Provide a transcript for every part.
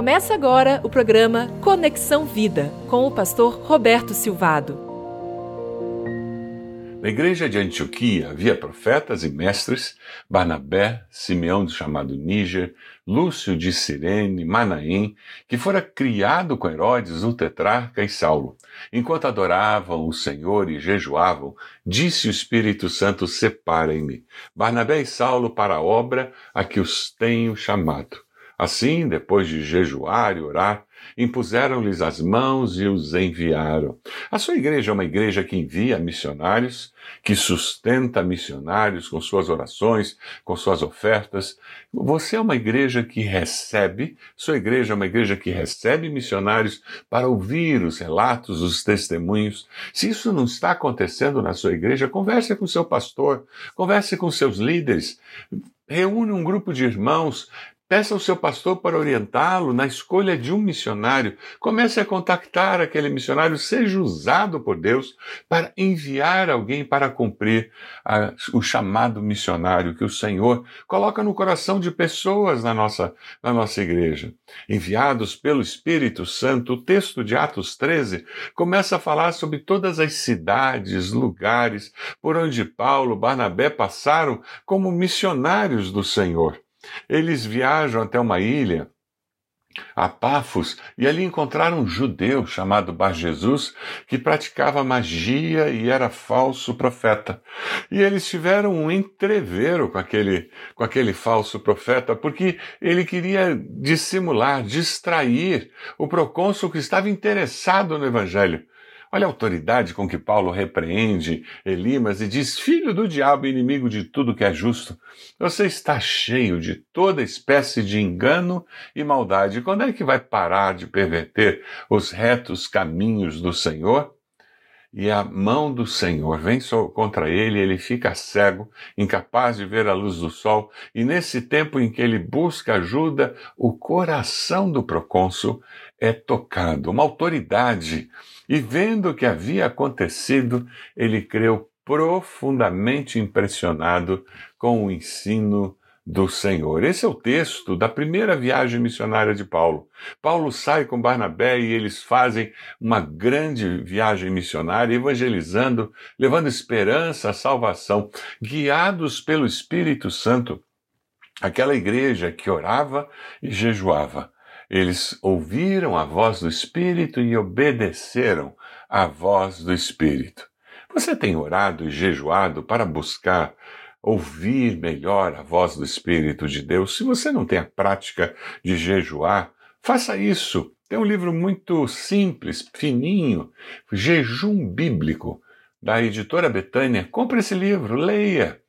Começa agora o programa Conexão Vida com o pastor Roberto Silvado. Na igreja de Antioquia havia profetas e mestres, Barnabé, Simeão chamado Níger, Lúcio de Cirene, Manaém, que fora criado com Herodes, o tetrarca e Saulo. Enquanto adoravam o Senhor e jejuavam, disse o Espírito Santo: Separem-me, Barnabé e Saulo, para a obra a que os tenho chamado. Assim, depois de jejuar e orar, impuseram-lhes as mãos e os enviaram. A sua igreja é uma igreja que envia missionários, que sustenta missionários com suas orações, com suas ofertas. Você é uma igreja que recebe, sua igreja é uma igreja que recebe missionários para ouvir os relatos, os testemunhos. Se isso não está acontecendo na sua igreja, converse com seu pastor, converse com seus líderes. Reúne um grupo de irmãos, Peça ao seu pastor para orientá-lo na escolha de um missionário. Comece a contactar aquele missionário, seja usado por Deus para enviar alguém para cumprir a, o chamado missionário que o Senhor coloca no coração de pessoas na nossa, na nossa igreja. Enviados pelo Espírito Santo, o texto de Atos 13 começa a falar sobre todas as cidades, lugares por onde Paulo, Barnabé passaram como missionários do Senhor. Eles viajam até uma ilha, a Pafos, e ali encontraram um judeu chamado Bar Jesus que praticava magia e era falso profeta. E eles tiveram um entrevero com aquele, com aquele falso profeta, porque ele queria dissimular, distrair o procônsul que estava interessado no evangelho. Olha a autoridade com que Paulo repreende Elimas e diz: Filho do diabo, inimigo de tudo que é justo, você está cheio de toda espécie de engano e maldade. Quando é que vai parar de perverter os retos caminhos do Senhor? E a mão do Senhor vem contra ele, ele fica cego, incapaz de ver a luz do sol, e nesse tempo em que ele busca ajuda, o coração do procônsul é tocado. Uma autoridade e vendo o que havia acontecido, ele creu profundamente impressionado com o ensino do Senhor. Esse é o texto da primeira viagem missionária de Paulo. Paulo sai com Barnabé e eles fazem uma grande viagem missionária, evangelizando, levando esperança, salvação, guiados pelo Espírito Santo. Aquela igreja que orava e jejuava eles ouviram a voz do Espírito e obedeceram à voz do Espírito. Você tem orado e jejuado para buscar ouvir melhor a voz do Espírito de Deus? Se você não tem a prática de jejuar, faça isso. Tem um livro muito simples, fininho, Jejum Bíblico, da editora Betânia. Compre esse livro, leia.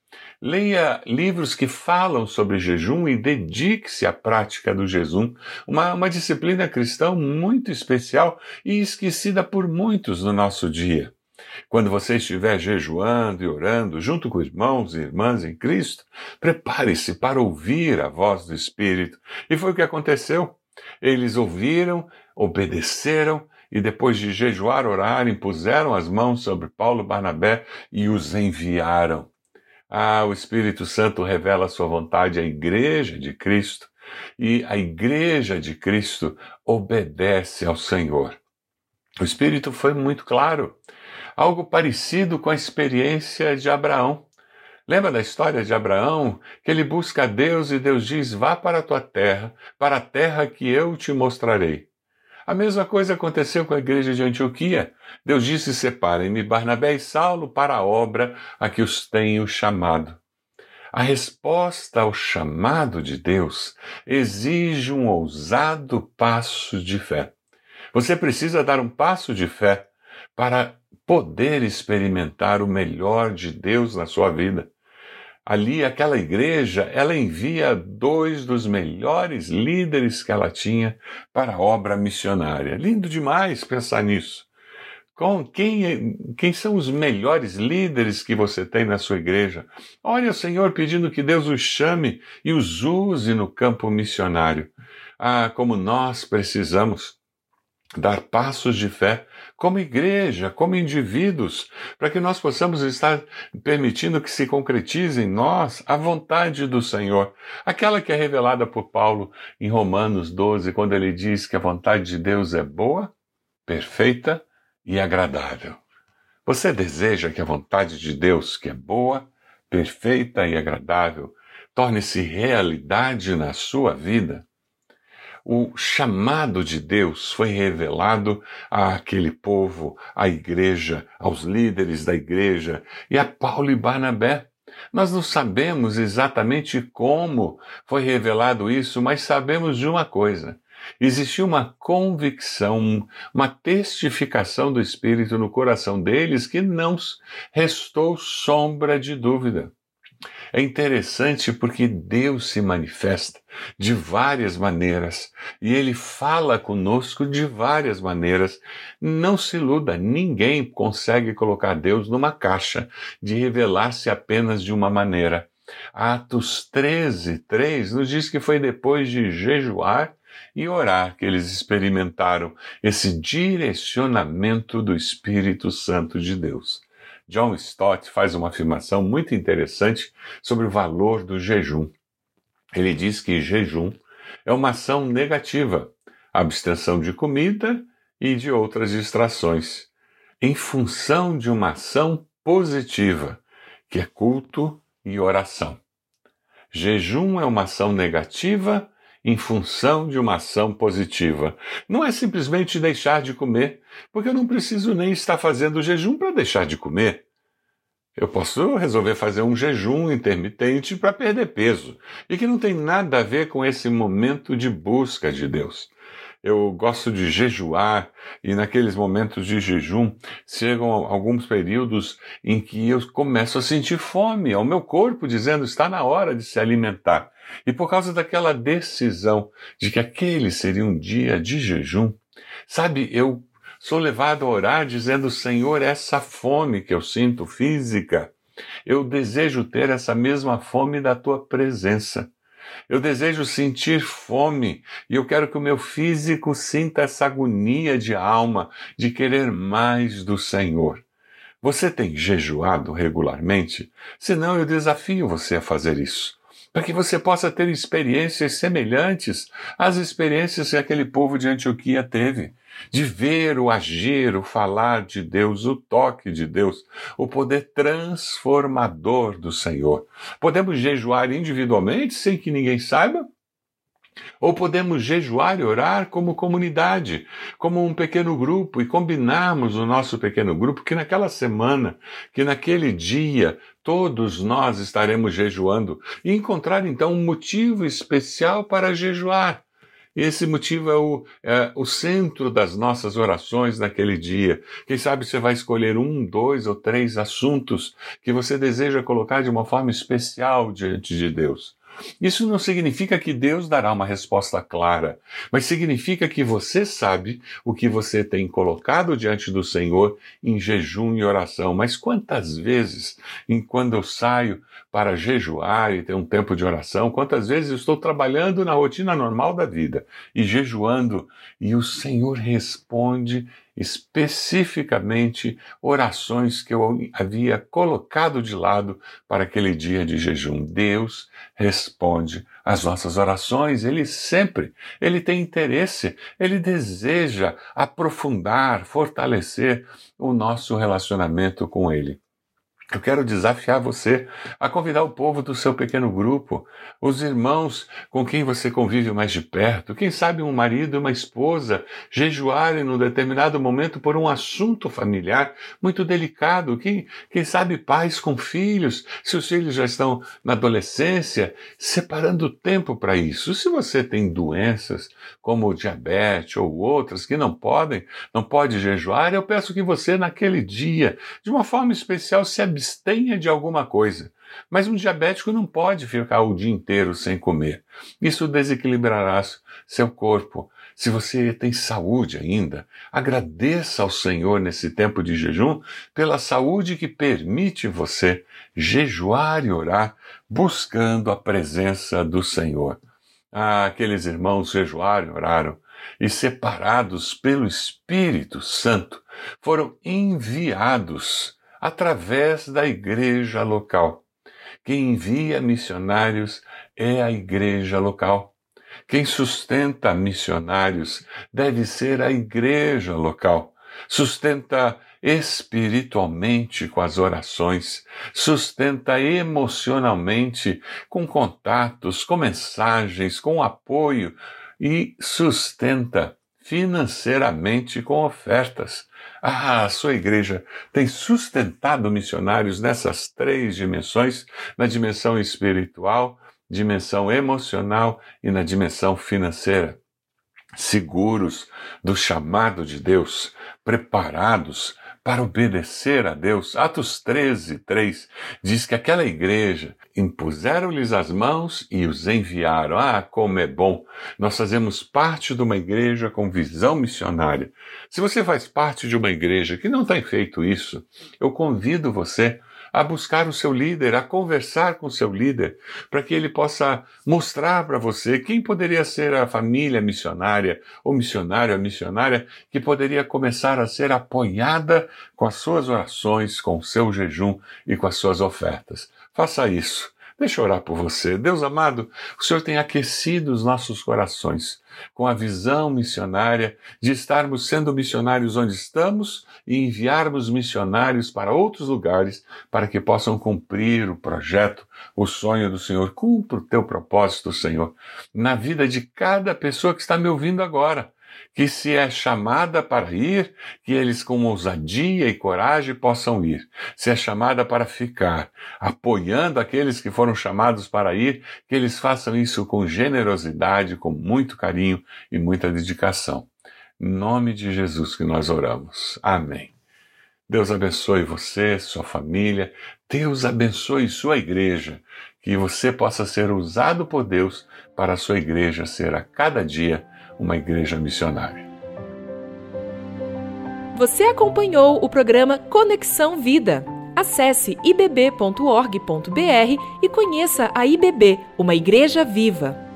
Leia livros que falam sobre jejum e dedique-se à prática do jejum, uma, uma disciplina cristã muito especial e esquecida por muitos no nosso dia. Quando você estiver jejuando e orando junto com irmãos e irmãs em Cristo, prepare-se para ouvir a voz do Espírito. E foi o que aconteceu. Eles ouviram, obedeceram e depois de jejuar, orar, impuseram as mãos sobre Paulo e Barnabé e os enviaram. Ah, o Espírito Santo revela a sua vontade à Igreja de Cristo e a Igreja de Cristo obedece ao Senhor. O Espírito foi muito claro, algo parecido com a experiência de Abraão. Lembra da história de Abraão, que ele busca a Deus e Deus diz: Vá para a tua terra, para a terra que eu te mostrarei. A mesma coisa aconteceu com a igreja de Antioquia. Deus disse: Separem-me Barnabé e Saulo para a obra a que os tenho chamado. A resposta ao chamado de Deus exige um ousado passo de fé. Você precisa dar um passo de fé para poder experimentar o melhor de Deus na sua vida ali aquela igreja, ela envia dois dos melhores líderes que ela tinha para a obra missionária. Lindo demais pensar nisso. Com quem, quem são os melhores líderes que você tem na sua igreja? Olha, Senhor, pedindo que Deus os chame e os use no campo missionário. Ah, como nós precisamos dar passos de fé como igreja, como indivíduos, para que nós possamos estar permitindo que se concretize em nós a vontade do Senhor, aquela que é revelada por Paulo em Romanos 12, quando ele diz que a vontade de Deus é boa, perfeita e agradável. Você deseja que a vontade de Deus, que é boa, perfeita e agradável, torne-se realidade na sua vida? O chamado de Deus foi revelado àquele povo, à igreja, aos líderes da igreja e a Paulo e Barnabé. Nós não sabemos exatamente como foi revelado isso, mas sabemos de uma coisa. Existiu uma convicção, uma testificação do Espírito no coração deles que não restou sombra de dúvida. É interessante porque Deus se manifesta de várias maneiras e ele fala conosco de várias maneiras. Não se iluda, ninguém consegue colocar Deus numa caixa de revelar-se apenas de uma maneira. Atos 13, 3 nos diz que foi depois de jejuar e orar que eles experimentaram esse direcionamento do Espírito Santo de Deus. John Stott faz uma afirmação muito interessante sobre o valor do jejum. Ele diz que jejum é uma ação negativa, abstenção de comida e de outras distrações, em função de uma ação positiva, que é culto e oração. Jejum é uma ação negativa em função de uma ação positiva. Não é simplesmente deixar de comer, porque eu não preciso nem estar fazendo jejum para deixar de comer. Eu posso resolver fazer um jejum intermitente para perder peso, e que não tem nada a ver com esse momento de busca de Deus. Eu gosto de jejuar e naqueles momentos de jejum chegam alguns períodos em que eu começo a sentir fome ao meu corpo, dizendo está na hora de se alimentar. E por causa daquela decisão de que aquele seria um dia de jejum, sabe, eu sou levado a orar dizendo: Senhor, essa fome que eu sinto física, eu desejo ter essa mesma fome da tua presença. Eu desejo sentir fome e eu quero que o meu físico sinta essa agonia de alma de querer mais do Senhor. Você tem jejuado regularmente? Senão eu desafio você a fazer isso para que você possa ter experiências semelhantes às experiências que aquele povo de Antioquia teve. De ver o agir, o falar de Deus, o toque de Deus, o poder transformador do Senhor. Podemos jejuar individualmente sem que ninguém saiba? Ou podemos jejuar e orar como comunidade, como um pequeno grupo, e combinarmos o nosso pequeno grupo que naquela semana, que naquele dia, todos nós estaremos jejuando e encontrar então um motivo especial para jejuar. Esse motivo é o, é o centro das nossas orações naquele dia. Quem sabe você vai escolher um, dois ou três assuntos que você deseja colocar de uma forma especial diante de Deus. Isso não significa que Deus dará uma resposta clara, mas significa que você sabe o que você tem colocado diante do Senhor em jejum e oração. Mas quantas vezes, quando eu saio para jejuar e ter um tempo de oração, quantas vezes eu estou trabalhando na rotina normal da vida e jejuando e o Senhor responde especificamente orações que eu havia colocado de lado para aquele dia de jejum. Deus responde às nossas orações, ele sempre, ele tem interesse, ele deseja aprofundar, fortalecer o nosso relacionamento com ele. Eu quero desafiar você a convidar o povo do seu pequeno grupo, os irmãos com quem você convive mais de perto, quem sabe um marido e uma esposa jejuarem num determinado momento por um assunto familiar muito delicado, quem, quem sabe pais com filhos, se os filhos já estão na adolescência, separando tempo para isso. Se você tem doenças como diabetes ou outras que não podem, não pode jejuar, eu peço que você naquele dia, de uma forma especial, se abstenha abstenha de alguma coisa. Mas um diabético não pode ficar o dia inteiro sem comer. Isso desequilibrará seu corpo. Se você tem saúde ainda, agradeça ao Senhor nesse tempo de jejum pela saúde que permite você jejuar e orar buscando a presença do Senhor. Ah, aqueles irmãos jejuaram e oraram, e separados pelo Espírito Santo, foram enviados através da igreja local. Quem envia missionários é a igreja local. Quem sustenta missionários deve ser a igreja local. Sustenta espiritualmente com as orações, sustenta emocionalmente com contatos, com mensagens, com apoio e sustenta financeiramente com ofertas. Ah, a sua igreja tem sustentado missionários nessas três dimensões: na dimensão espiritual, dimensão emocional e na dimensão financeira. Seguros do chamado de Deus, preparados para obedecer a Deus. Atos 13, 3 diz que aquela igreja impuseram-lhes as mãos e os enviaram. Ah, como é bom! Nós fazemos parte de uma igreja com visão missionária. Se você faz parte de uma igreja que não tem feito isso, eu convido você a buscar o seu líder, a conversar com o seu líder, para que ele possa mostrar para você quem poderia ser a família missionária, ou missionário, a missionária, que poderia começar a ser apoiada com as suas orações, com o seu jejum e com as suas ofertas. Faça isso. Deixa eu orar por você. Deus amado, o Senhor tem aquecido os nossos corações com a visão missionária de estarmos sendo missionários onde estamos e enviarmos missionários para outros lugares para que possam cumprir o projeto, o sonho do Senhor. Cumpra o teu propósito, Senhor, na vida de cada pessoa que está me ouvindo agora que se é chamada para ir, que eles com ousadia e coragem possam ir. Se é chamada para ficar, apoiando aqueles que foram chamados para ir, que eles façam isso com generosidade, com muito carinho e muita dedicação. Em nome de Jesus que nós oramos. Amém. Deus abençoe você, sua família. Deus abençoe sua igreja. Que você possa ser usado por Deus para a sua igreja ser a cada dia uma igreja missionária. Você acompanhou o programa Conexão Vida. Acesse ibb.org.br e conheça a IBB, uma igreja viva.